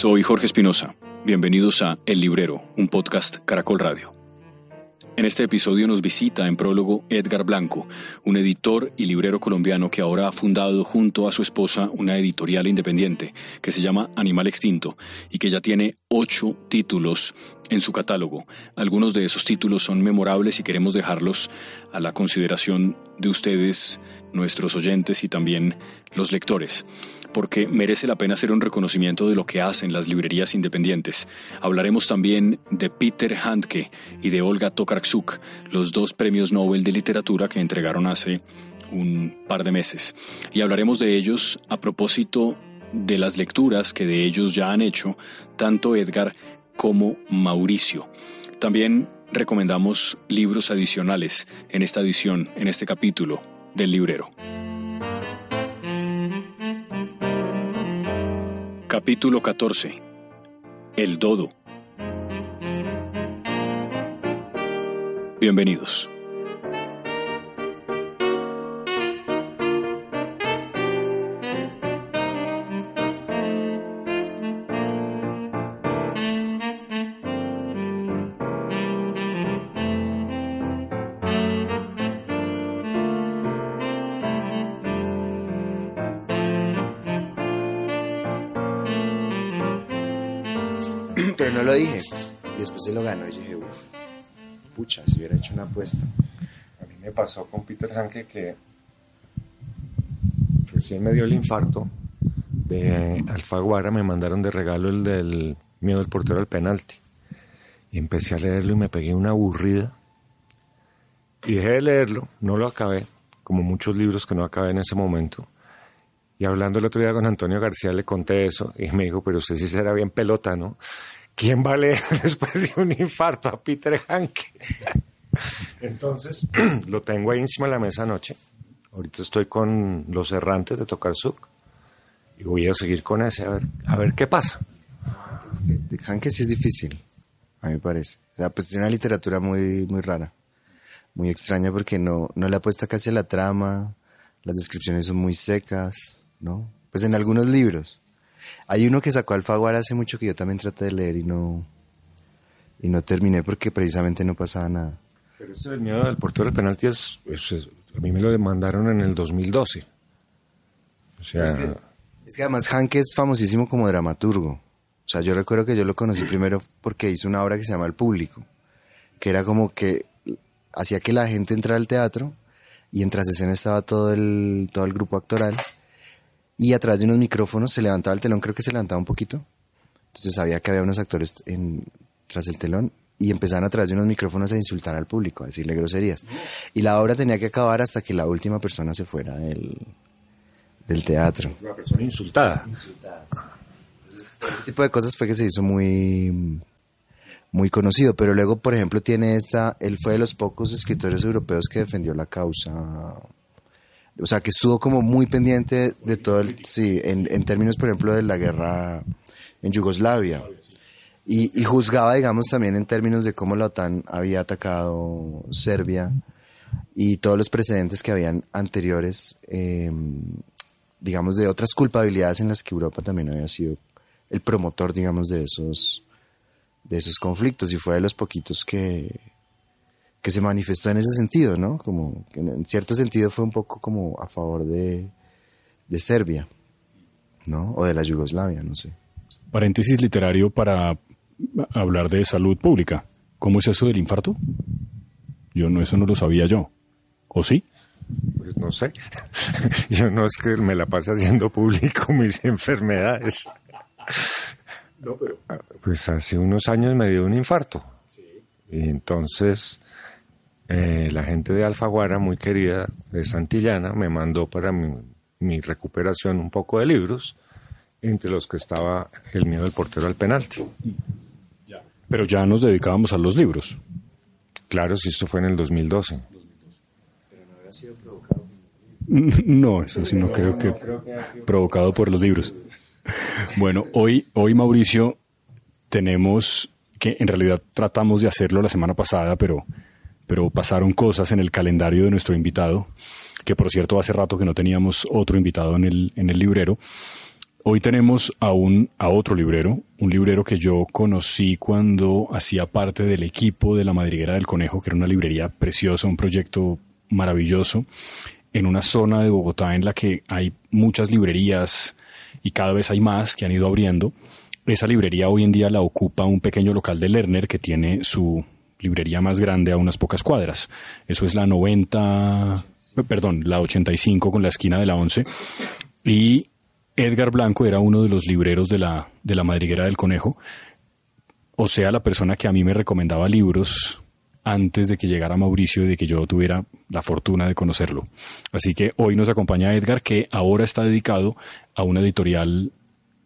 Soy Jorge Espinosa. Bienvenidos a El Librero, un podcast Caracol Radio. En este episodio nos visita en prólogo Edgar Blanco, un editor y librero colombiano que ahora ha fundado junto a su esposa una editorial independiente que se llama Animal Extinto y que ya tiene ocho títulos en su catálogo. Algunos de esos títulos son memorables y queremos dejarlos a la consideración de ustedes, nuestros oyentes y también los lectores porque merece la pena hacer un reconocimiento de lo que hacen las librerías independientes. Hablaremos también de Peter Handke y de Olga Tokarczuk, los dos premios Nobel de literatura que entregaron hace un par de meses. Y hablaremos de ellos a propósito de las lecturas que de ellos ya han hecho tanto Edgar como Mauricio. También recomendamos libros adicionales en esta edición, en este capítulo del librero. Capítulo 14 El Dodo Bienvenidos. No lo dije. Y después se lo ganó y dije, uff, pucha, si hubiera hecho una apuesta. A mí me pasó con Peter Hanke que recién me dio el infarto de Alfaguara, me mandaron de regalo el del miedo del portero al penalti. Y empecé a leerlo y me pegué una aburrida. Y dejé de leerlo, no lo acabé, como muchos libros que no acabé en ese momento. Y hablando el otro día con Antonio García le conté eso y me dijo, pero usted sí será bien pelota, ¿no? ¿Quién va a leer después de un infarto a Peter Hanke? Entonces, lo tengo ahí encima de la mesa anoche. Ahorita estoy con Los Errantes de Tokarsuk y voy a seguir con ese a ver, a ver qué pasa. De Hanke sí es difícil, a mí me parece. O sea, pues tiene una literatura muy, muy rara, muy extraña porque no, no le apuesta casi a la trama, las descripciones son muy secas, ¿no? Pues en algunos libros, hay uno que sacó Alfaguara hace mucho que yo también traté de leer y no, y no terminé porque precisamente no pasaba nada. Pero este del miedo del portero del penalti es, a mí me lo demandaron en el 2012. O sea... Es que, además Hanke es famosísimo como dramaturgo. O sea, yo recuerdo que yo lo conocí primero porque hizo una obra que se llama El Público, que era como que hacía que la gente entrara al teatro y en tras escena estaba todo el, todo el grupo actoral y a través de unos micrófonos se levantaba el telón, creo que se levantaba un poquito. Entonces sabía que había unos actores en, tras el telón y empezaban a través de unos micrófonos a insultar al público, a decirle groserías. Y la obra tenía que acabar hasta que la última persona se fuera del, del teatro. La persona insultada. Insultada, Entonces, ese tipo de cosas fue que se hizo muy muy conocido, pero luego, por ejemplo, tiene esta, él fue de los pocos escritores europeos que defendió la causa o sea, que estuvo como muy pendiente de todo el, sí, en, términos, por ejemplo, de la guerra en Yugoslavia. Y, juzgaba, digamos, también en términos de cómo la OTAN había atacado Serbia y todos los precedentes que habían anteriores, em, digamos, de otras culpabilidades en las que Europa también había sido el promotor, digamos, de esos, de esos conflictos y fue de los poquitos que, que se manifestó en ese sentido, ¿no? Como en cierto sentido fue un poco como a favor de, de Serbia, ¿no? O de la Yugoslavia, no sé. Paréntesis literario para hablar de salud pública. ¿Cómo es eso del infarto? Yo no, eso no lo sabía yo. ¿O sí? Pues no sé. Yo no es que me la pase haciendo público mis enfermedades. No, pero... Pues hace unos años me dio un infarto. Sí. Y entonces eh, la gente de Alfaguara, muy querida, de Santillana, me mandó para mi, recuperación un poco de libros, entre los que estaba El miedo del portero al penalti. Pero ya nos dedicábamos a los libros. Claro, si esto fue en el 2012. Pero no había sido provocado. No, eso sí no, creo que, provocado por los libros. Bueno, hoy, hoy Mauricio tenemos que en realidad tratamos de hacerlo la semana pasada, pero pero pasaron cosas en el calendario de nuestro invitado, que por cierto hace rato que no teníamos otro invitado en el, en el librero, Hoy tenemos a, un, a otro librero, un librero que yo conocí cuando hacía parte del equipo de la Madriguera del Conejo, que era una librería preciosa, un proyecto maravilloso, en una zona de Bogotá en la que hay muchas librerías y cada vez hay más que han ido abriendo. Esa librería hoy en día la ocupa un pequeño local de Lerner que tiene su librería más grande a unas pocas cuadras. Eso es la 90, perdón, la 85 con la esquina de la 11. Y Edgar Blanco era uno de los libreros de la, de la madriguera del conejo, o sea, la persona que a mí me recomendaba libros antes de que llegara Mauricio y de que yo tuviera la fortuna de conocerlo. Así que hoy nos acompaña Edgar, que ahora está dedicado a una editorial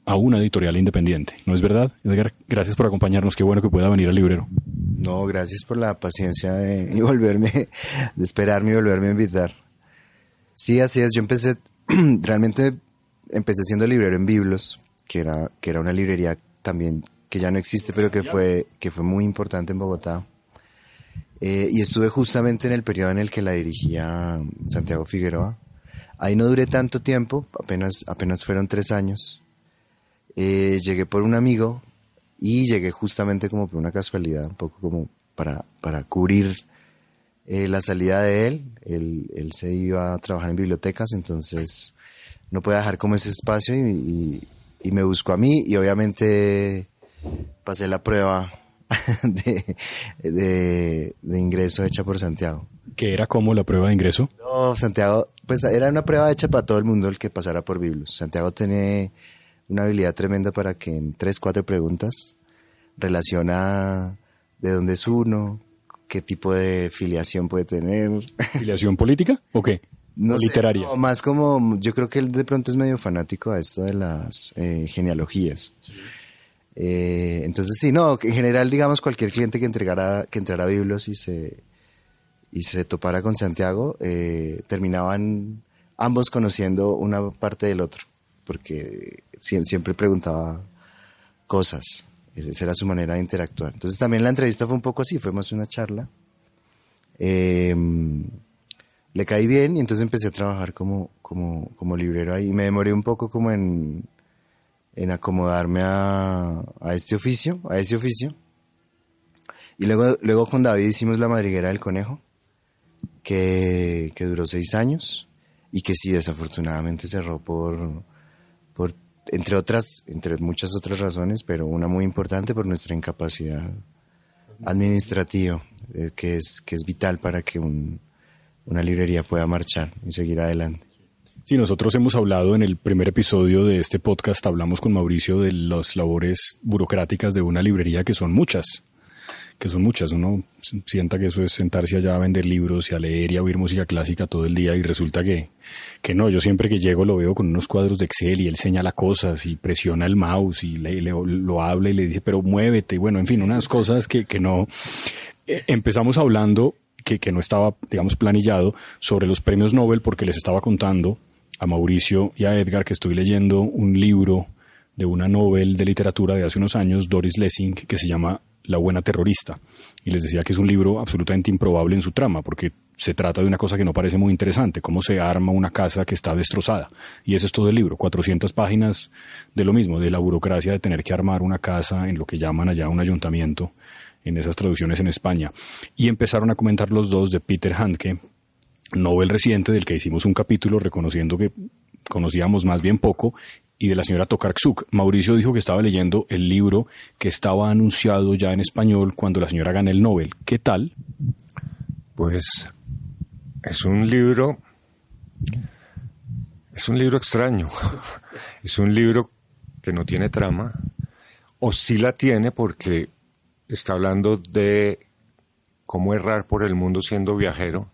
a una editorial independiente. ¿No es verdad? Edgar, gracias por acompañarnos. Qué bueno que pueda venir al librero. No, gracias por la paciencia de, volverme, de esperarme y volverme a invitar. Sí, así es. Yo empecé, realmente empecé siendo librero en Biblos, que era, que era una librería también que ya no existe, pero que fue, que fue muy importante en Bogotá. Eh, y estuve justamente en el periodo en el que la dirigía Santiago Figueroa. Ahí no duré tanto tiempo, apenas, apenas fueron tres años. Eh, llegué por un amigo y llegué justamente como por una casualidad, un poco como para, para cubrir eh, la salida de él. él. él. se iba a trabajar en bibliotecas, entonces no puede dejar como ese espacio y, y, me buscó a mí y obviamente pasé la prueba de, de, de, ingreso hecha por Santiago. ¿Qué era como la prueba de ingreso? No, Santiago, pues era una prueba hecha para todo el mundo el que pasara por Biblos. Santiago tiene una habilidad tremenda para que en tres, cuatro preguntas relaciona de dónde es uno, qué tipo de filiación puede tener. ¿Filiación política o qué? No literaria. más como, yo creo que él de pronto es medio fanático a esto de las eh, genealogías. Eh, entonces sí, no, en general digamos cualquier cliente que entregara, que entrara a Biblos y se, y se topara con Santiago, eh, terminaban ambos conociendo una parte del otro, porque siempre preguntaba cosas. Esa era su manera de interactuar. Entonces también la entrevista fue un poco así, fue más una charla. Em, le caí bien y entonces empecé a trabajar como, como, como librero ahí. Y me demoré un poco como en, en acomodarme a, a, este oficio, a ese oficio. Y luego, luego con David hicimos La Madriguera del Conejo, que, que duró seis años y que sí, desafortunadamente cerró por, por entre otras, entre muchas otras razones, pero una muy importante por nuestra incapacidad administrativa, eh, que, es, que es vital para que una librería pueda marchar y seguir adelante. Sí, nosotros hemos hablado en el primer episodio de este podcast, hablamos con Mauricio de las labores burocráticas de una librería, que son muchas que son muchas. Uno sienta que eso es sentarse allá a vender libros y a leer y a oír música clásica todo el día y resulta que, que no. Yo siempre que llego lo veo con unos cuadros de Excel y él señala cosas y presiona el mouse y le, lo habla y le dice, pero muévete. Bueno, en fin, unas cosas que, que no. Eh, empezamos hablando que, que no estaba, digamos, planillado sobre los premios Nobel porque les estaba contando a Mauricio y a Edgar que estoy leyendo un libro de una Nobel de literatura de hace unos años, Doris Lessing, que se llama la buena terrorista. Y les decía que es un libro absolutamente improbable en su trama, porque se trata de una cosa que no parece muy interesante, cómo se arma una casa que está destrozada. Y ese es todo el libro, 400 páginas de lo mismo, de la burocracia de tener que armar una casa en lo que llaman allá un ayuntamiento, en esas traducciones en España. Y empezaron a comentar los dos de Peter Handke, Nobel reciente, del que hicimos un capítulo reconociendo que conocíamos más bien poco, y de la señora Tokarczuk. Mauricio dijo que estaba leyendo el libro que estaba anunciado ya en español cuando la señora gana el Nobel. ¿Qué tal? Pues es un libro, es un libro extraño. es un libro que no tiene trama, o sí la tiene porque está hablando de cómo errar por el mundo siendo viajero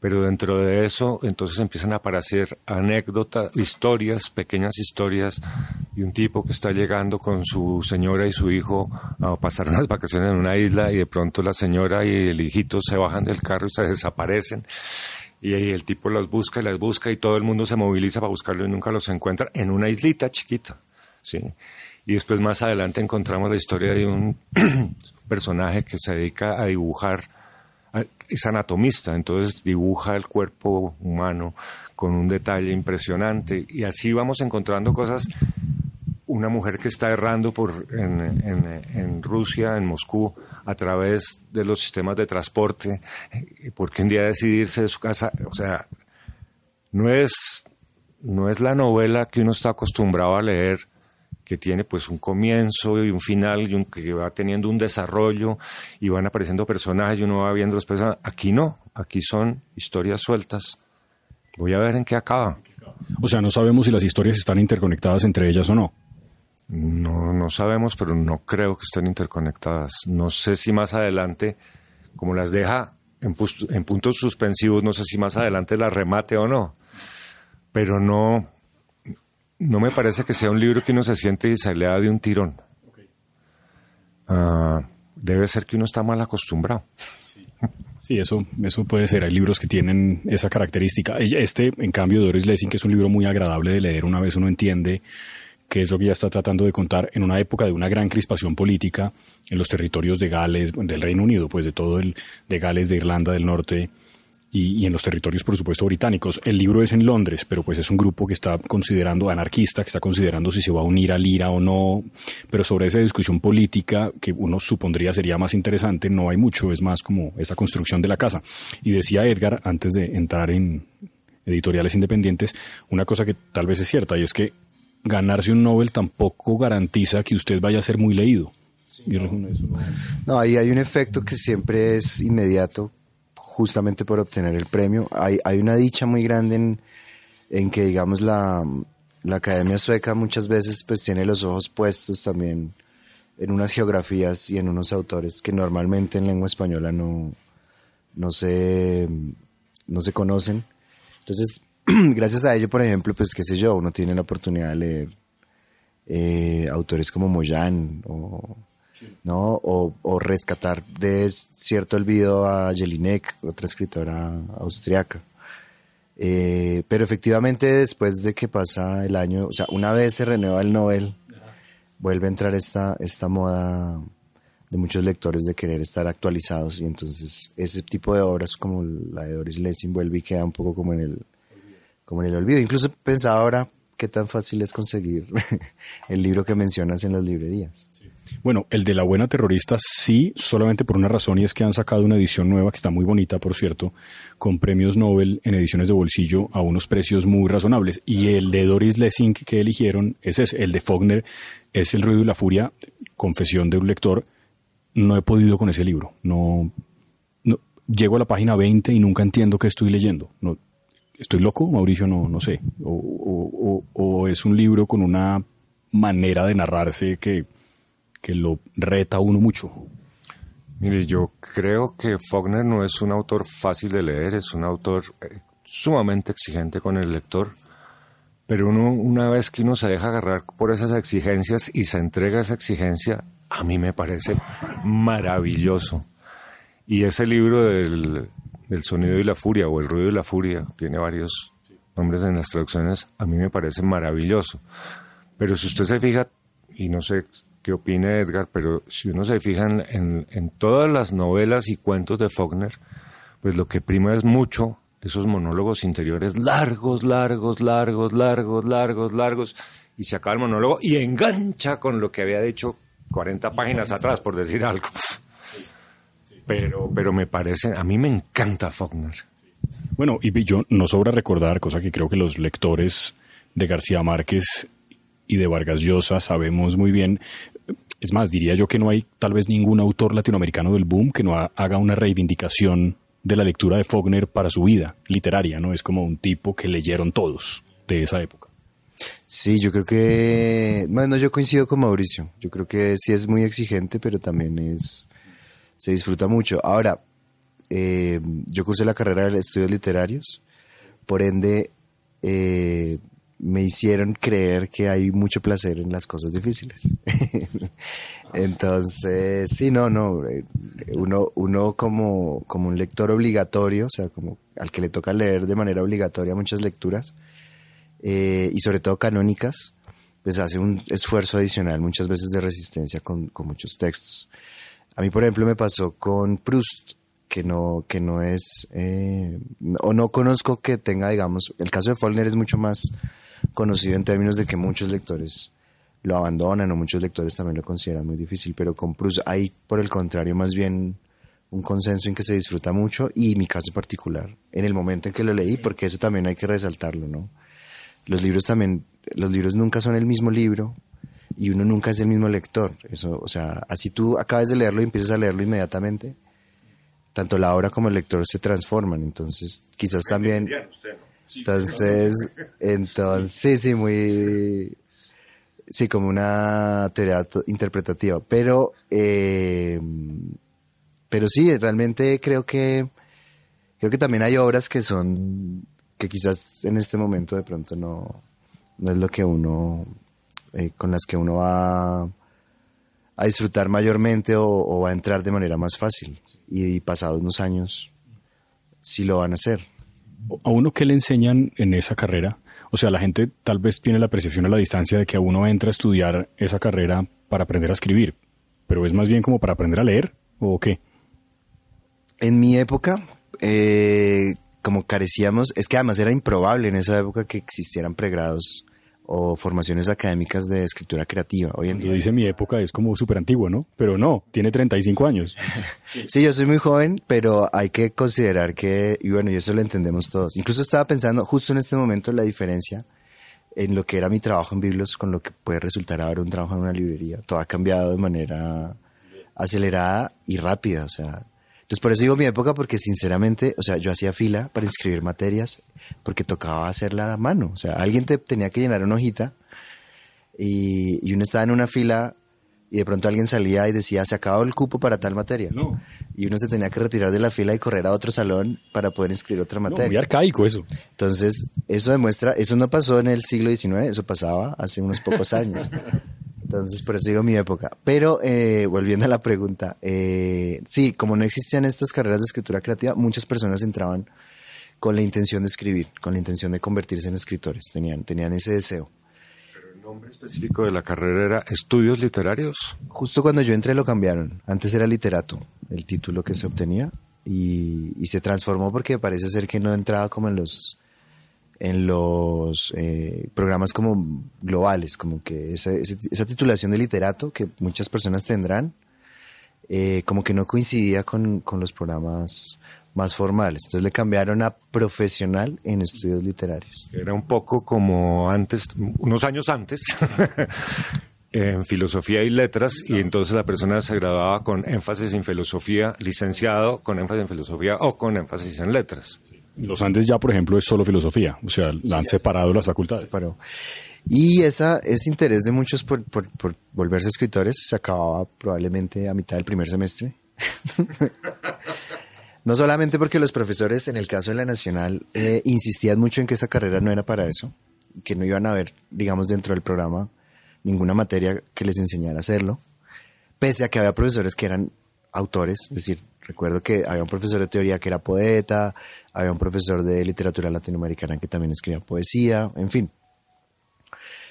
pero dentro de eso entonces empiezan a aparecer anécdotas, historias, pequeñas historias de un tipo que está llegando con su señora y su hijo a pasar unas vacaciones en una isla y de pronto la señora y el hijito se bajan del carro y se desaparecen y el tipo los busca y las busca y todo el mundo se moviliza para buscarlo y nunca los encuentra en una islita chiquita, ¿sí? Y después más adelante encontramos la historia de un personaje que se dedica a dibujar es anatomista, entonces dibuja el cuerpo humano con un detalle impresionante y así vamos encontrando cosas. Una mujer que está errando por, en, Rusia, en Moscú, a través de los sistemas de transporte, porque un día decidirse de su casa, o sea, no es, no es la novela que uno está acostumbrado a leer, que tiene pues un comienzo y un final y un, que va teniendo un desarrollo y van apareciendo personajes y uno va viendo los personajes. Aquí no, aquí son historias sueltas. Voy a ver en qué acaba. O sea, no sabemos si las historias están interconectadas entre ellas o no. No, no sabemos, pero no creo que estén interconectadas. No sé si más adelante, como las deja en, en puntos suspensivos, no sé si más adelante las remate o no. Pero no, no me parece que sea un libro que uno se siente y se lea de un tirón. Ah, debe ser que uno está mal acostumbrado. Sí, eso, eso puede ser. Hay libros que tienen esa característica. Este, en cambio, Doris Lessing, que es un libro muy agradable de leer una vez uno entiende qué es lo que ella está tratando de contar en una época de una gran crispación política en los territorios de Gales, del Reino Unido, pues de todo el, de Gales, de Irlanda del Norte y, en los territorios, por supuesto, británicos. El libro es en Londres, pero pues es un grupo que está considerando, anarquista, que está considerando si se va a unir al IRA o no, pero sobre esa discusión política que uno supondría sería más interesante, no hay mucho, es más como esa construcción de la casa. Y decía Edgar, antes de entrar en editoriales independientes, una cosa que tal vez es cierta, y es que ganarse un Nobel tampoco garantiza que usted vaya a ser muy leído. no, ahí hay un efecto que siempre es inmediato, justamente por obtener el premio. Hay, hay una dicha muy grande en, en que, digamos, la, la, Academia Sueca muchas veces pues tiene los ojos puestos también en unas geografías y en unos autores que normalmente en lengua española no, no, se, no se conocen. Entonces, gracias a ello, por ejemplo, pues qué sé yo, uno tiene la oportunidad de leer eh, autores como Moyan o, ¿no? O, rescatar de cierto olvido a Jelinek, otra escritora austriaca. Eh, pero efectivamente después de que pasa el año, o sea, una vez se renueva el Nobel, vuelve a entrar esta, esta moda de muchos lectores de querer estar actualizados y entonces ese tipo de obras como la de Doris Lessing vuelve y queda un poco como en el, como en el olvido. Incluso pensaba ahora qué tan fácil es conseguir el libro que mencionas en las librerías. Bueno, el de la buena terrorista sí, solamente por una razón y es que han sacado una edición nueva que está muy bonita, por cierto, con premios Nobel en ediciones de bolsillo a unos precios muy razonables. Y el de Doris Lessing que eligieron es ese, el de Faulkner es El ruido y la furia, confesión de un lector. No he podido con ese libro. No, no llego a la página 20 y nunca entiendo qué estoy leyendo. No, ¿Estoy loco, Mauricio? No, no sé. O, es un libro con una manera de narrarse que, que lo reta a uno mucho. Mire, yo creo que Faulkner no es un autor fácil de leer, es un autor eh, sumamente exigente con el lector, pero uno, una vez que uno se deja agarrar por esas exigencias y se entrega a esa exigencia, a mí me parece maravilloso. Y ese libro del, del sonido y la furia o el ruido y la furia, tiene varios nombres en las traducciones, a mí me parece maravilloso. Pero si usted se fija, y no sé qué opine Edgar, pero si uno se fija en, en, todas las novelas y cuentos de Faulkner, pues lo que prima es mucho esos monólogos interiores largos, largos, largos, largos, largos, largos, y se acaba el monólogo y engancha con lo que había dicho 40 páginas atrás, por decir algo pero, pero me parece, a mí me encanta Faulkner. Bueno, y yo no sobra recordar, cosa que creo que los lectores de García Márquez y de Vargas Llosa sabemos muy bien. Es más, diría yo que no hay tal vez ningún autor latinoamericano del boom que no haga una reivindicación de la lectura de Faulkner para su vida literaria, ¿no? Es como un tipo que leyeron todos de esa época. Sí, yo creo que, bueno, yo coincido con Mauricio. Yo creo que sí es muy exigente, pero también es se disfruta mucho. Ahora, eh, yo cursé la carrera de estudios literarios, por ende eh, me hicieron creer que hay mucho placer en las cosas difíciles. Entonces, sí, no, no, eh, uno, uno como, como un lector obligatorio, o sea, como al que le toca leer de manera obligatoria muchas lecturas, y sobre todo canónicas, pues hace un esfuerzo adicional muchas veces de resistencia con, con muchos textos. A mí, por ejemplo, me pasó con Proust, que no, que no es, eh, o no conozco que tenga, digamos, el caso de Faulkner es mucho más conocido en términos de que muchos lectores lo abandonan o muchos lectores también lo consideran muy difícil, pero con Proust hay por el contrario más bien un consenso en que se disfruta mucho y mi caso particular, en el momento en que lo leí, porque eso también hay que resaltarlo, ¿no? Los libros también, los libros nunca son el mismo libro y uno nunca es el mismo lector, eso, o sea, así tú acabas de leerlo y empiezas a leerlo inmediatamente, tanto la obra como el lector se transforman, entonces quizás también... Entonces, entonces, sí, sí, muy, sí, como una teoría interpretativa, pero, eh, pero sí, realmente creo que, creo que también hay obras que son, que quizás en este momento de pronto no, no es lo que uno, eh, con las que uno va a disfrutar mayormente o, va a entrar de manera más fácil. Y, pasados unos años, sí lo van a hacer. ¿A uno qué le enseñan en esa carrera? O sea, la gente tal vez tiene la percepción a la distancia de que a uno entra a estudiar esa carrera para aprender a escribir, pero es más bien como para aprender a leer o qué? En mi época, eh, como carecíamos, es que además era improbable en esa época que existieran pregrados o formaciones académicas de escritura creativa. Hoy en día. dice mi época es como súper antiguo, ¿no? Pero no, tiene 35 años. sí, yo soy muy joven, pero hay que considerar que, y bueno, y eso lo entendemos todos. Incluso estaba pensando justo en este momento la diferencia en lo que era mi trabajo en Biblos con lo que puede resultar ahora un trabajo en una librería. Todo ha cambiado de manera acelerada y rápida, o sea, entonces, por eso digo mi época, porque sinceramente, o sea, yo hacía fila para inscribir materias porque tocaba hacerla a mano. O sea, alguien te tenía que llenar una hojita y, uno estaba en una fila y de pronto alguien salía y decía, se acabó el cupo para tal materia. Y uno se tenía que retirar de la fila y correr a otro salón para poder inscribir otra materia. muy arcaico eso. Entonces, eso demuestra, eso no pasó en el siglo XIX, eso pasaba hace unos pocos años. Entonces, por eso digo mi época. Pero eh, volviendo a la pregunta, eh, sí, como no existían estas carreras de escritura creativa, muchas personas entraban con la intención de escribir, con la intención de convertirse en escritores, tenían, tenían ese deseo. ¿Pero el nombre específico de la carrera era Estudios Literarios? Justo cuando yo entré lo cambiaron. Antes era literato, el título que se obtenía, y, y se transformó porque parece ser que no entraba como en los en los eh, programas como globales, como que esa, esa, titulación de literato que muchas personas tendrán, eh, como que no coincidía con, con, los programas más formales. Entonces le cambiaron a profesional en estudios literarios. Era un poco como antes, unos años antes, en filosofía y letras, y entonces la persona se graduaba con énfasis en filosofía, licenciado con énfasis en filosofía o con énfasis en letras. Los Andes ya, por ejemplo, es solo filosofía, o sea, la han separado las facultades. Y esa, ese interés de muchos por, volverse escritores se acababa probablemente a mitad del primer semestre. no solamente porque los profesores, en el caso de la Nacional, eh, insistían mucho en que esa carrera no era para eso, y que no iban a ver, digamos, dentro del programa ninguna materia que les enseñara a hacerlo, pese a que había profesores que eran autores, es decir, Recuerdo que había un profesor de teoría que era poeta, había un profesor de literatura latinoamericana que también escribía poesía, en fin.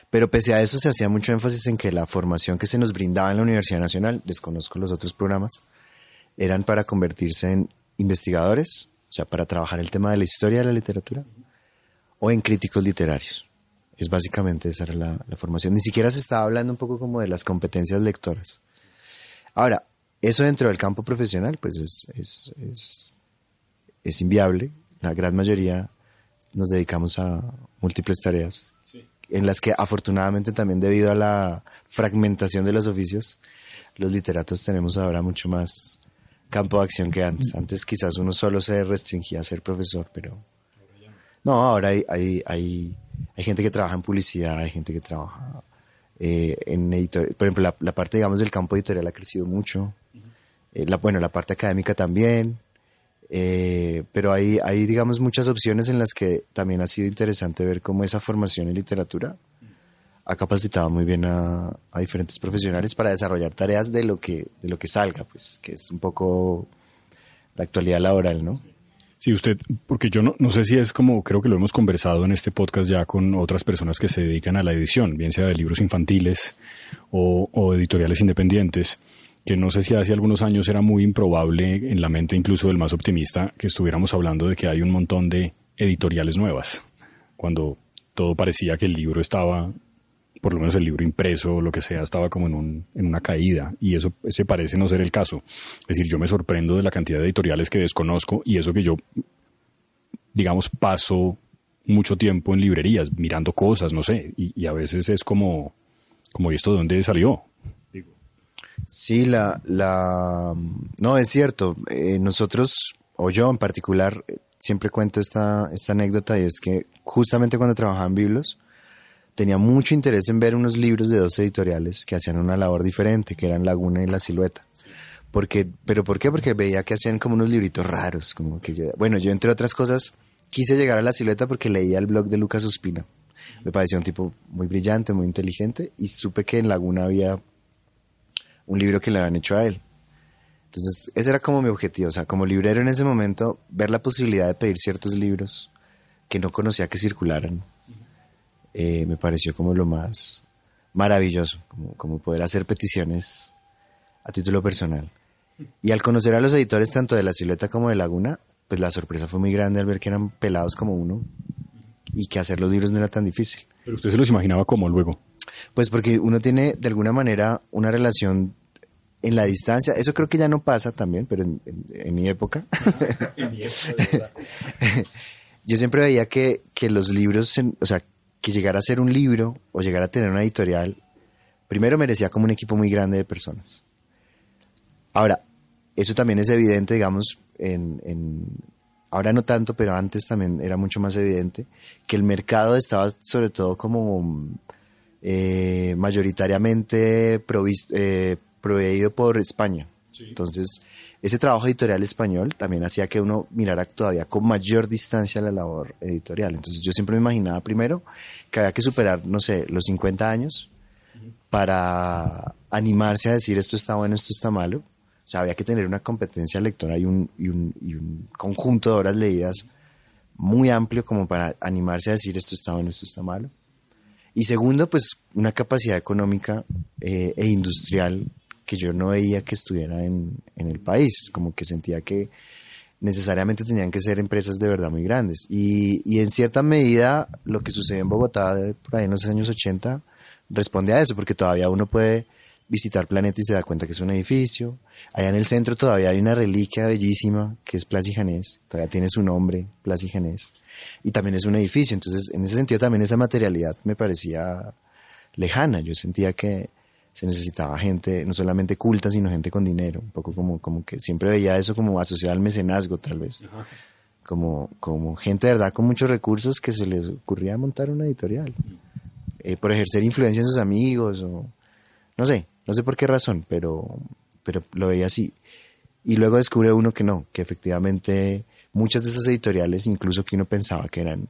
Pero pese a eso se hacía mucho énfasis en que la formación que se nos brindaba en la Universidad Nacional, desconozco los otros programas, eran para convertirse en investigadores, o sea, para trabajar el tema de la historia de la literatura, o en críticos literarios. Es básicamente esa era la, la formación. Ni siquiera se estaba hablando un poco como de las competencias lectoras. Ahora, eso dentro del campo profesional, pues es, es, inviable. La gran mayoría nos dedicamos a múltiples tareas, en las que afortunadamente también debido a la fragmentación de los oficios, los literatos tenemos ahora mucho más campo de acción que antes. Antes quizás uno solo se restringía a ser profesor, pero no, ahora hay, hay, hay, hay gente que trabaja en publicidad, hay gente que trabaja eh, en editor, por ejemplo, la, parte, digamos, del campo editorial ha crecido mucho. Eh, la, bueno, la parte académica también. Eh, pero hay, hay, digamos, muchas opciones en las que también ha sido interesante ver cómo esa formación en literatura ha capacitado muy bien a, diferentes profesionales para desarrollar tareas de lo que, de lo que salga, pues, que es un poco la actualidad laboral, ¿no? Sí, usted, porque yo no, no sé si es como, creo que lo hemos conversado en este podcast ya con otras personas que se dedican a la edición, bien sea de libros infantiles o, o editoriales independientes, que no sé si hace algunos años era muy improbable en la mente incluso del más optimista que estuviéramos hablando de que hay un montón de editoriales nuevas, cuando todo parecía que el libro estaba por lo menos el libro impreso o lo que sea estaba como en, un, en una caída y eso ese parece no ser el caso. Es decir, yo me sorprendo de la cantidad de editoriales que desconozco y eso que yo, digamos, paso mucho tiempo en librerías mirando cosas, no sé, y, a veces es como, como, ¿y esto de dónde salió? Sí, la, la, no, es cierto. Eh, nosotros, o yo en particular, siempre cuento esta, esta anécdota y es que justamente cuando trabajaba en Biblos, tenía mucho interés en ver unos libros de dos editoriales que hacían una labor diferente, que eran Laguna y La Silueta. Porque, ¿Pero por qué? Porque veía que hacían como unos libritos raros. Como que bueno, yo entre otras cosas quise llegar a La Silueta porque leía el blog de Lucas Ospina. Me parecía un tipo muy brillante, muy inteligente y supe que en Laguna había un libro que le habían hecho a él. Entonces, ese era como mi objetivo, o sea, como librero en ese momento, ver la posibilidad de pedir ciertos libros que no conocía que circularan eh, me pareció como lo más maravilloso, como, como poder hacer peticiones a título personal. Y al conocer a los editores tanto de La Silueta como de Laguna, pues la sorpresa fue muy grande al ver que eran pelados como uno y que hacer los libros no era tan difícil. Pero usted se los imaginaba como luego. Pues porque uno tiene de alguna manera una relación en la distancia. Eso creo que ya no pasa también, pero en, mi época. en mi época yo siempre veía que, que los libros, o sea, que llegar a ser un libro o llegar a tener una editorial, primero merecía como un equipo muy grande de personas. Ahora, eso también es evidente, digamos, en, ahora no tanto, pero antes también era mucho más evidente, que el mercado estaba sobre todo como eh, mayoritariamente eh, proveído por España. Entonces, ese trabajo editorial español también hacía que uno mirara todavía con mayor distancia la labor editorial. Entonces yo siempre me imaginaba primero que había que superar, no sé, los 50 años para animarse a decir esto está bueno, esto está malo. O sea, había que tener una competencia lectora y un, y un, y un conjunto de horas leídas muy amplio como para animarse a decir esto está bueno, esto está malo. Y segundo, pues una capacidad económica eh, e industrial que yo no veía que estuviera en, el país, como que sentía que necesariamente tenían que ser empresas de verdad muy grandes. Y, en cierta medida lo que sucede en Bogotá por ahí en los años 80 responde a eso, porque todavía uno puede visitar Planeta y se da cuenta que es un edificio. Allá en el centro todavía hay una reliquia bellísima que es Plaza Janés, todavía tiene su nombre, Plaza Janés, y también es un edificio. Entonces, en ese sentido también esa materialidad me parecía lejana. Yo sentía que, se necesitaba gente no solamente culta, sino gente con dinero, un poco como, como que siempre veía eso como asociado al mecenazgo tal vez, como, como gente de verdad con muchos recursos que se les ocurría montar una editorial, eh, por ejercer influencia en sus amigos o no sé, no sé por qué razón, pero, pero lo veía así. Y luego descubre uno que no, que efectivamente muchas de esas editoriales, incluso que uno pensaba que eran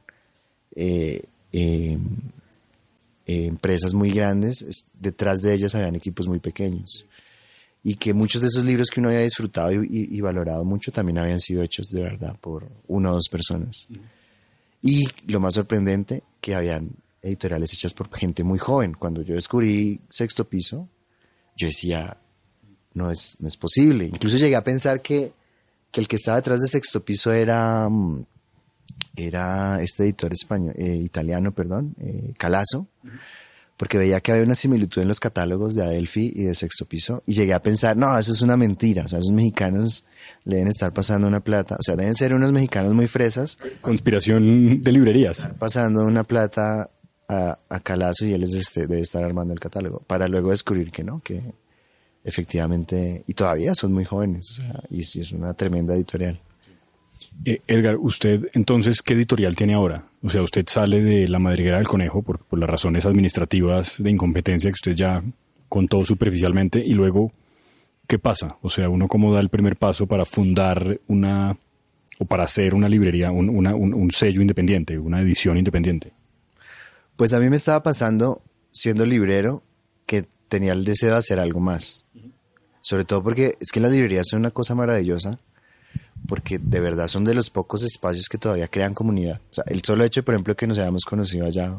eh, eh, eh, empresas muy grandes, detrás de ellas habían equipos muy pequeños. Y que muchos de esos libros que uno había disfrutado y, valorado mucho también habían sido hechos de verdad por una o dos personas. Y lo más sorprendente, que habían editoriales hechas por gente muy joven. Cuando yo descubrí Sexto Piso, yo decía, no es, no es posible. Incluso llegué a pensar que, que el que estaba detrás de Sexto Piso era, mm, era este editor español, eh, italiano, perdón, eh, Calazo, porque veía que había una similitud en los catálogos de Adelphi y de Sexto Piso, y llegué a pensar, no, eso es una mentira, o sea, esos mexicanos le deben estar pasando una plata, o sea, deben ser unos mexicanos muy fresas. Conspiración de librerías. Pasando una plata a, Calazo y él es este, debe estar armando el catálogo, para luego descubrir que no, que efectivamente, y todavía son muy jóvenes, o sea, y es una tremenda editorial. Eh, Edgar, usted entonces, ¿qué editorial tiene ahora? O sea, usted sale de la madriguera del conejo por, las razones administrativas de incompetencia que usted ya contó superficialmente y luego, ¿qué pasa? O sea, uno cómo da el primer paso para fundar una, o para hacer una librería, un, un sello independiente, una edición independiente. Pues a mí me estaba pasando, siendo librero, que tenía el deseo de hacer algo más. Sobre todo porque es que las librerías son una cosa maravillosa porque de verdad son de los pocos espacios que todavía crean comunidad. O sea, el solo hecho, por ejemplo, que nos hayamos conocido allá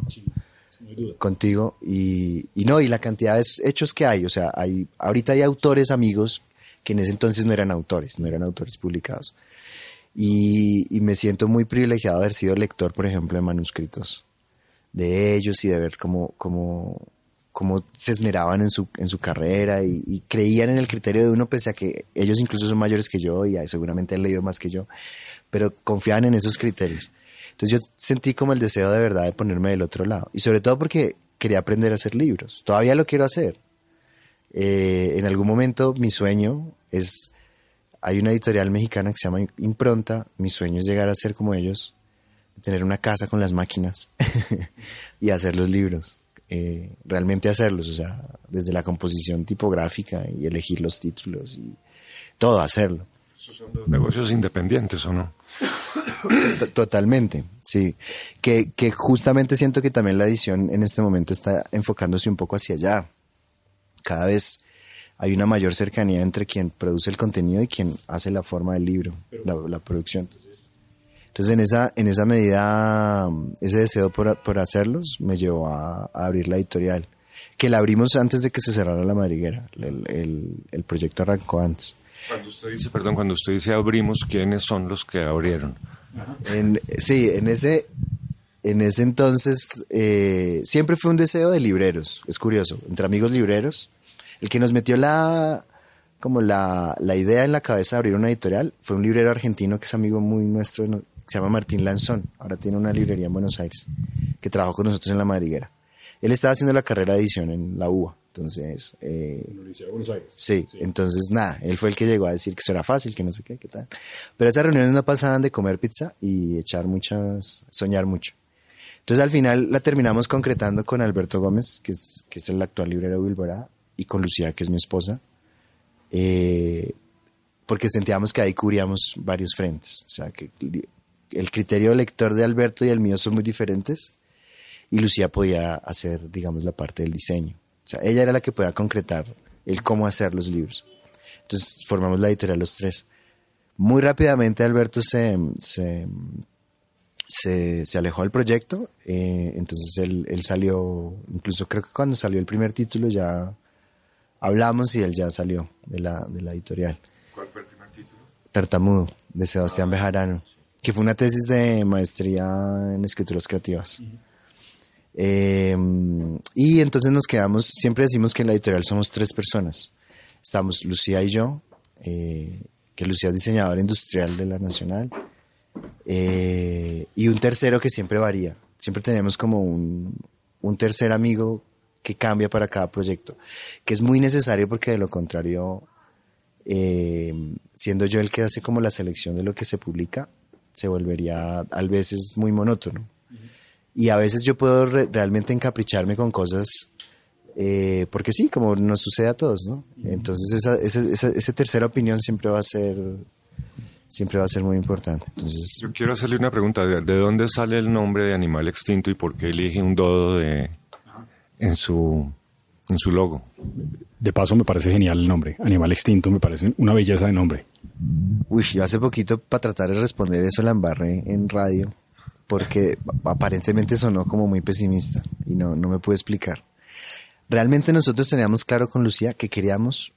contigo y, no, y la cantidad de hechos que hay, o sea, hay, ahorita hay autores amigos que en ese entonces no eran autores, no eran autores publicados. Y, me siento muy privilegiado de haber sido lector, por ejemplo, de manuscritos de ellos y de ver cómo, cómo cómo se esmeraban en su, en su carrera y, creían en el criterio de uno, pese a que ellos incluso son mayores que yo y seguramente han leído más que yo, pero confiaban en esos criterios. Entonces yo sentí como el deseo de verdad de ponerme del otro lado. Y sobre todo porque quería aprender a hacer libros. Todavía lo quiero hacer. Eh, en algún momento mi sueño es, hay una editorial mexicana que se llama Impronta, mi sueño es llegar a ser como ellos, tener una casa con las máquinas y hacer los libros. Eh, realmente hacerlos, o sea, desde la composición tipográfica y elegir los títulos y todo hacerlo. Esos son los negocios independientes, ¿o no? Totalmente, sí. Que, que justamente siento que también la edición en este momento está enfocándose un poco hacia allá. Cada vez hay una mayor cercanía entre quien produce el contenido y quien hace la forma del libro, la, producción. Entonces, entonces, en esa, en esa medida, ese deseo por, por hacerlos me llevó a, abrir la editorial, que la abrimos antes de que se cerrara la madriguera. El, el, proyecto arrancó antes. Cuando usted dice, perdón, cuando usted dice abrimos, ¿quiénes son los que abrieron? sí, en ese, en ese entonces eh, siempre fue un deseo de libreros, es curioso, entre amigos libreros. El que nos metió la, como la, la, idea en la cabeza de abrir una editorial fue un librero argentino que es amigo muy nuestro, se llama Martín Lanzón, ahora tiene una librería en Buenos Aires, que trabajó con nosotros en la madriguera. Él estaba haciendo la carrera de edición en la UBA, entonces... Eh, ¿En la Universidad de Buenos Aires? Sí, entonces nada, él fue el que llegó a decir que eso era fácil, que no sé qué, qué tal. Pero esas reuniones no pasaban de comer pizza y echar muchas, soñar mucho. Entonces al final la terminamos concretando con Alberto Gómez, que es, que es el actual librero de Wilborá, y con Lucía, que es mi esposa. Eh, porque sentíamos que ahí cubríamos varios frentes. O sea, que el criterio lector de Alberto y el mío son muy diferentes y Lucía podía hacer, digamos, la parte del diseño. O sea, ella era la que podía concretar el cómo hacer los libros. Entonces formamos la editorial los tres. Muy rápidamente Alberto se, se, se, alejó del proyecto, eh, entonces él, él, salió, incluso creo que cuando salió el primer título ya hablamos y él ya salió de la, de la editorial. ¿Cuál fue el primer título? Tartamudo, de Sebastián ah, Bejarano que fue una tesis de maestría en escrituras creativas. Eh, y entonces nos quedamos, siempre decimos que en la editorial somos tres personas. Estamos Lucía y yo, eh, que Lucía es diseñadora industrial de la Nacional, eh, y un tercero que siempre varía. Siempre tenemos como un, un tercer amigo que cambia para cada proyecto, que es muy necesario porque de lo contrario, siendo yo el que hace como la selección de lo que se publica, se volvería a veces muy monótono. Y a veces yo puedo realmente encapricharme con cosas eh, porque sí, como nos sucede a todos, ¿no? Entonces esa, esa, esa, tercera opinión siempre va a ser siempre va a ser muy importante. Entonces, yo quiero hacerle una pregunta, ¿de dónde sale el nombre de animal extinto y por qué elige un dodo de en su en su logo? De paso me parece genial el nombre, animal extinto, me parece una belleza de nombre. Uy, yo hace poquito para tratar de responder eso la embarré en radio porque aparentemente sonó como muy pesimista y no, no me pude explicar. Realmente nosotros teníamos claro con Lucía que queríamos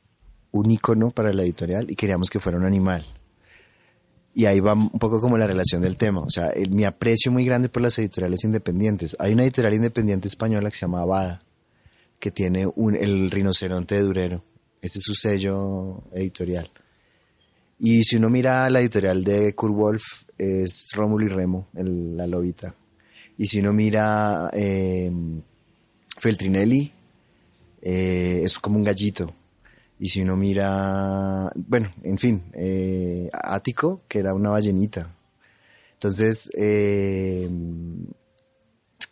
un icono para la editorial y queríamos que fuera un animal. Y ahí va un poco como la relación del tema. O sea, mi aprecio muy grande por las editoriales independientes. Hay una editorial independiente española que se llama Abada, que tiene un, el rinoceronte de Durero. Ese es su sello editorial. Y si uno mira la editorial de Kurt Wolf, es Rómulo y Remo, la lobita. Y si uno mira eh, Feltrinelli, eh, es como un gallito. Y si uno mira, bueno, en fin, eh, Ático, que era una ballenita. Entonces, eh,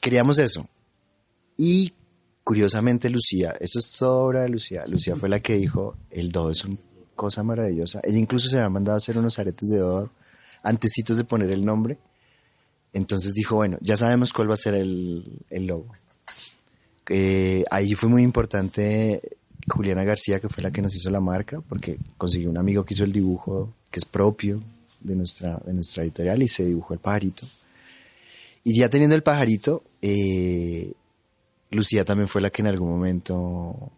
queríamos eso. Y curiosamente, Lucía, eso es toda obra de Lucía. Lucía fue la que dijo, el do es un cosa maravillosa. Ella incluso se había mandado a hacer unos aretes de oro antecitos de poner el nombre. Entonces dijo, bueno, ya sabemos cuál va a ser el, el logo. Eh, ahí fue muy importante Juliana García, que fue la que nos hizo la marca, porque consiguió un amigo que hizo el dibujo que es propio de nuestra, de nuestra editorial y se dibujó el pajarito. Y ya teniendo el pajarito, eh, Lucía también fue la que en algún momento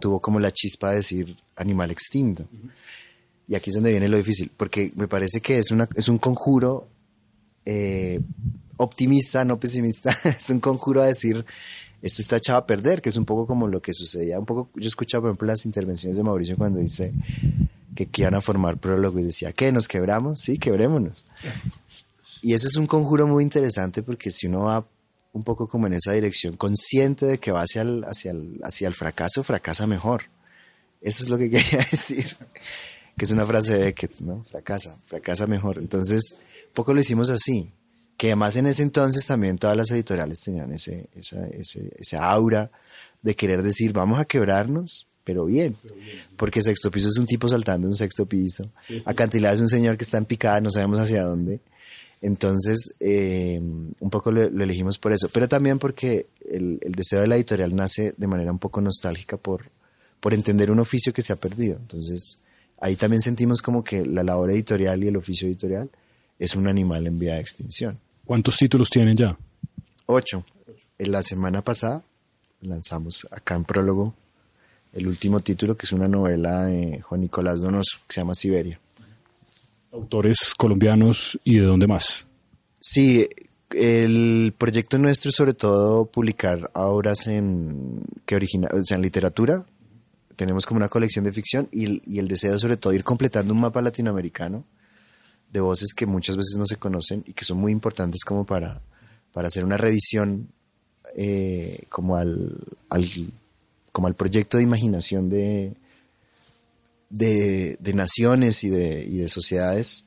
tuvo como la chispa de decir animal extinto. Y aquí es donde viene lo difícil, porque me parece que es, una, es un conjuro eh, optimista, no pesimista, es un conjuro a decir esto está echado a perder, que es un poco como lo que sucedía, un poco, yo escuchaba por ejemplo las intervenciones de Mauricio cuando dice que, que iban a formar prólogo y decía, ¿qué? ¿Nos quebramos? Sí, quebrémonos. Y eso es un conjuro muy interesante porque si uno va un poco como en esa dirección, consciente de que va hacia el, hacia el, hacia el fracaso, fracasa mejor. Eso es lo que quería decir, que es una frase de Beckett, ¿no? Fracasa, fracasa mejor. Entonces, poco lo hicimos así, que además en ese entonces también todas las editoriales tenían ese, esa, ese, esa aura de querer decir, vamos a quebrarnos, pero bien, porque sexto piso es un tipo saltando un sexto piso, acantilado es un señor que está en picada, no sabemos hacia dónde. Entonces, eh, un poco lo, lo, elegimos por eso, pero también porque el, el, deseo de la editorial nace de manera un poco nostálgica por, por entender un oficio que se ha perdido. Entonces, ahí también sentimos como que la labor editorial y el oficio editorial es un animal en vía de extinción. ¿Cuántos títulos tienen ya? Ocho. En la semana pasada lanzamos acá en prólogo el último título, que es una novela de Juan Nicolás Donoso, que se llama Siberia. ¿Autores colombianos y de dónde más? Sí, el proyecto nuestro es sobre todo publicar obras en, que origina, o sea, en literatura. Tenemos como una colección de ficción y, y el deseo sobre todo ir completando un mapa latinoamericano de voces que muchas veces no se conocen y que son muy importantes como para, para hacer una revisión eh, como, al, al, como al proyecto de imaginación de, de, naciones y de, y de sociedades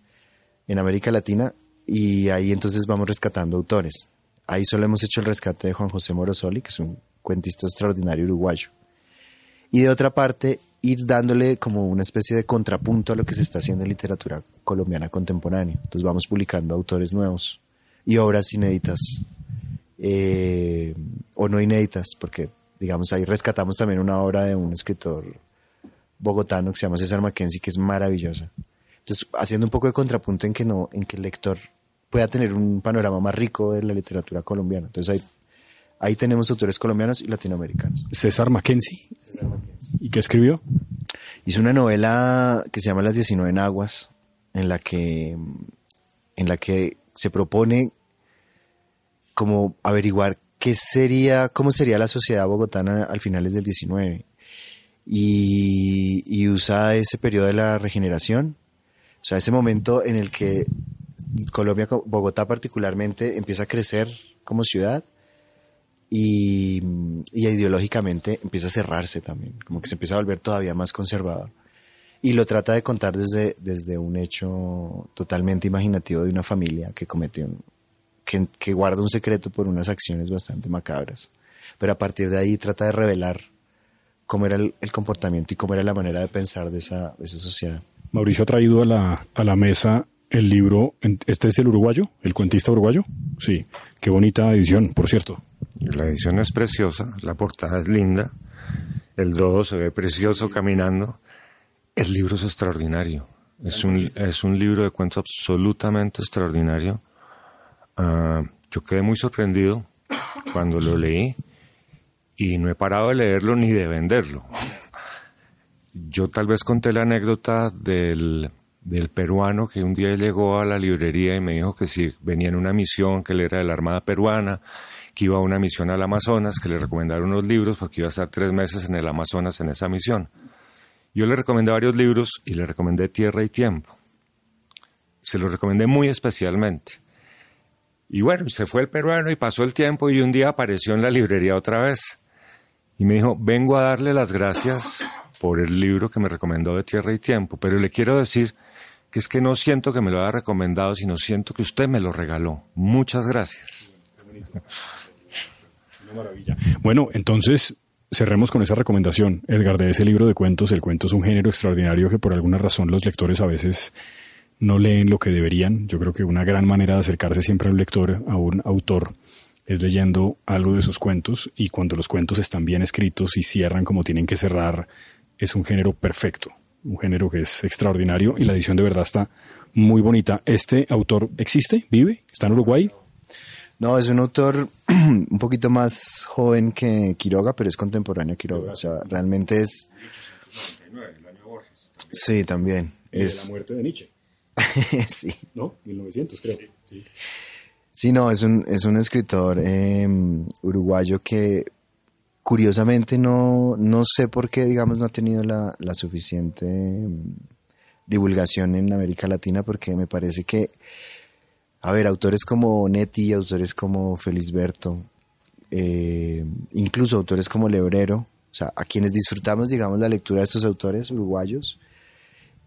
en América Latina y ahí entonces vamos rescatando autores. Ahí solo hemos hecho el rescate de Juan José Morosoli, que es un cuentista extraordinario uruguayo. Y de otra parte, ir dándole como una especie de contrapunto a lo que se está haciendo en literatura colombiana contemporánea. Entonces vamos publicando autores nuevos y obras inéditas eh, o no inéditas, porque digamos ahí rescatamos también una obra de un escritor bogotano que se llama César Mackenzie, que es maravillosa. Entonces, haciendo un poco de contrapunto en que no, en que el lector pueda tener un panorama más rico de la literatura colombiana. Entonces ahí, ahí tenemos autores colombianos y latinoamericanos. César Mackenzie. César Mackenzie. ¿Y qué escribió? Hizo una novela que se llama Las 19 Aguas, en la que, en la que se propone como averiguar qué sería, cómo sería la sociedad bogotana al finales del 19 y, usa ese periodo de la regeneración, o sea, ese momento en el que Colombia, Bogotá particularmente, empieza a crecer como ciudad y, ideológicamente empieza a cerrarse también, como que se empieza a volver todavía más conservador. Y lo trata de contar desde, desde un hecho totalmente imaginativo de una familia que cometió, un, que guarda un secreto por unas acciones bastante macabras. Pero a partir de ahí trata de revelar cómo era el, el comportamiento y cómo era la manera de pensar de esa, de esa sociedad. Mauricio ha traído a la, a la mesa el libro, ¿este es el uruguayo? ¿El cuentista uruguayo? Sí, qué bonita edición, por cierto. La edición es preciosa, la portada es linda, el dodo se ve precioso caminando. El libro es extraordinario, es un, es un libro de cuentos absolutamente extraordinario. Uh, yo quedé muy sorprendido cuando lo leí y no he parado de leerlo ni de venderlo. Yo tal vez conté la anécdota del, del peruano que un día llegó a la librería y me dijo que si venía en una misión, que él era de la Armada Peruana, que iba a una misión al Amazonas, que le recomendaron unos libros porque iba a estar tres meses en el Amazonas en esa misión. Yo le recomendé varios libros y le recomendé Tierra y Tiempo. Se los recomendé muy especialmente. Y bueno, se fue el peruano y pasó el tiempo y un día apareció en la librería otra vez. Y me dijo, vengo a darle las gracias por el libro que me recomendó de Tierra y Tiempo, pero le quiero decir que es que no siento que me lo haya recomendado, sino siento que usted me lo regaló. Muchas gracias. Una maravilla. Bueno, entonces cerremos con esa recomendación, Edgar, de ese libro de cuentos. El cuento es un género extraordinario que por alguna razón los lectores a veces no leen lo que deberían. Yo creo que una gran manera de acercarse siempre a un lector, a un autor, es leyendo algo de sus cuentos y cuando los cuentos están bien escritos y cierran como tienen que cerrar, es un género perfecto, un género que es extraordinario y la edición de verdad está muy bonita. ¿Este autor existe? ¿Vive? ¿Está en Uruguay? No, es un autor un poquito más joven que Quiroga, pero es contemporáneo a Quiroga. O sea, realmente es... Sí, también. Es... la muerte de Nietzsche. sí. ¿No? 1900, creo. Sí. Sí, no, es un, es un escritor eh, uruguayo que curiosamente no, no sé por qué, digamos, no ha tenido la, la suficiente mm, divulgación en América Latina, porque me parece que, a ver, autores como Netti, autores como Felisberto, eh, incluso autores como Lebrero, o sea, a quienes disfrutamos, digamos, la lectura de estos autores uruguayos,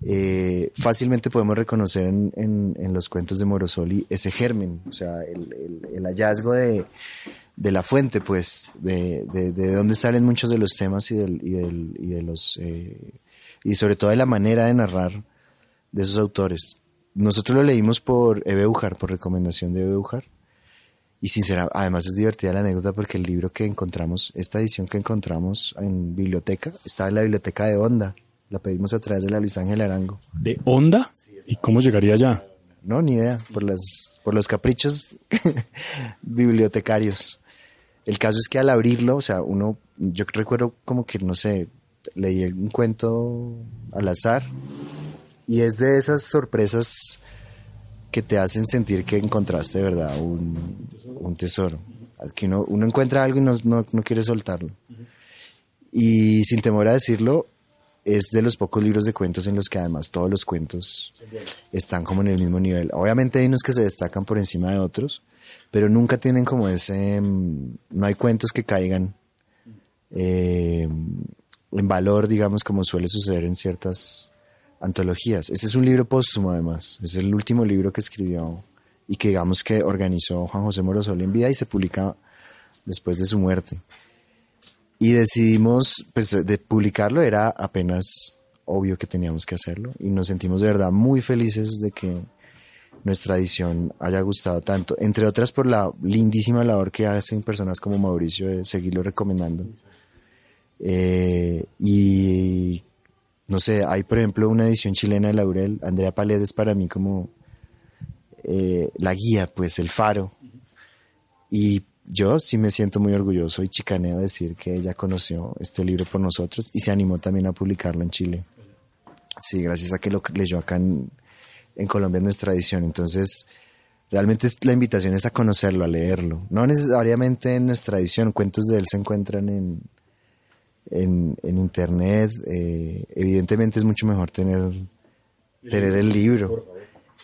eh, fácilmente podemos reconocer en, los cuentos de Morosoli ese germen, o sea, el, hallazgo de, la fuente, pues, de, de, de, dónde salen muchos de los temas y, del, y, de los... Eh, y sobre todo de la manera de narrar de esos autores. Nosotros lo leímos por Ebe Ujar, por recomendación de Ebe Ujar. Y sinceramente, además es divertida la anécdota porque el libro que encontramos, esta edición que encontramos en biblioteca, estaba en la biblioteca de Onda. La pedimos a través de la Luis Ángel Arango. ¿De Onda? ¿Y cómo llegaría allá? No, ni idea, por, las, por los caprichos bibliotecarios. El caso es que al abrirlo, o sea, uno, yo recuerdo como que, no sé, leí un cuento al azar y es de esas sorpresas que te hacen sentir que encontraste, ¿verdad? Un, un tesoro. Que uno, uno, encuentra algo y no, no, no, quiere soltarlo. Y sin temor a decirlo, es de los pocos libros de cuentos en los que además todos los cuentos están como en el mismo nivel. Obviamente hay unos que se destacan por encima de otros, pero nunca tienen como ese... Mm, no hay cuentos que caigan eh, en valor, digamos, como suele suceder en ciertas antologías. Ese es un libro póstumo además, es el último libro que escribió y que digamos que organizó Juan José Morosoli en vida y se publica después de su muerte. Y decidimos, pues de publicarlo era apenas obvio que teníamos que hacerlo y nos sentimos de verdad muy felices de que nuestra edición haya gustado tanto, entre otras por la lindísima labor que hacen personas como Mauricio de seguirlo recomendando. Eh, y no sé, hay por ejemplo una edición chilena de Laurel, Andrea Paredes para mí como eh, la guía, pues el faro. Y yo sí me siento muy orgulloso y chicaneo decir que ella conoció este libro por nosotros y se animó también a publicarlo en Chile. Sí, gracias a que lo leyó acá en, Colombia en nuestra edición. Entonces, realmente la invitación es a conocerlo, a leerlo. No necesariamente en nuestra edición, cuentos de él se encuentran en, en, en internet. Eh, evidentemente es mucho mejor tener, tener el libro.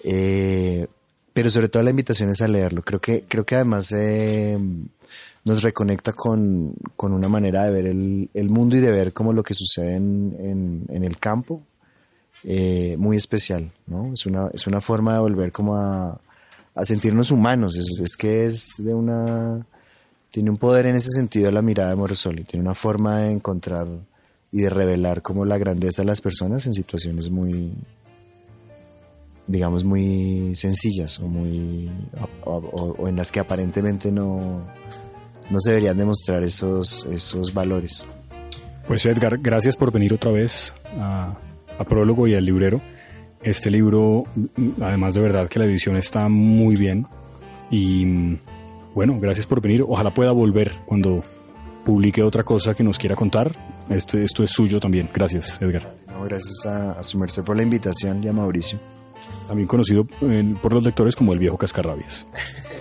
Eh, pero sobre todo la invitación es a leerlo. Creo que, creo que además eh, nos reconecta con, con, una manera de ver el, el, mundo y de ver como lo que sucede en, en, el campo. muy especial, ¿no? Es una, es una forma de volver como a, a sentirnos humanos. Es, es que es de una tiene un poder en ese sentido la mirada de Morosoli, tiene una forma de encontrar y de revelar como la grandeza de las personas en situaciones muy, digamos, muy sencillas o, muy, o, en las que aparentemente no, no se deberían demostrar esos, esos valores. Pues Edgar, gracias por venir otra vez a, a Prólogo y al librero. Este libro, además de verdad que la edición está muy bien y bueno, gracias por venir. Ojalá pueda volver cuando publique otra cosa que nos quiera contar. Este, esto es suyo también. Gracias, Edgar. gracias a, su merced por la invitación y a Mauricio. También conocido eh, por los lectores como el viejo Cascarrabias.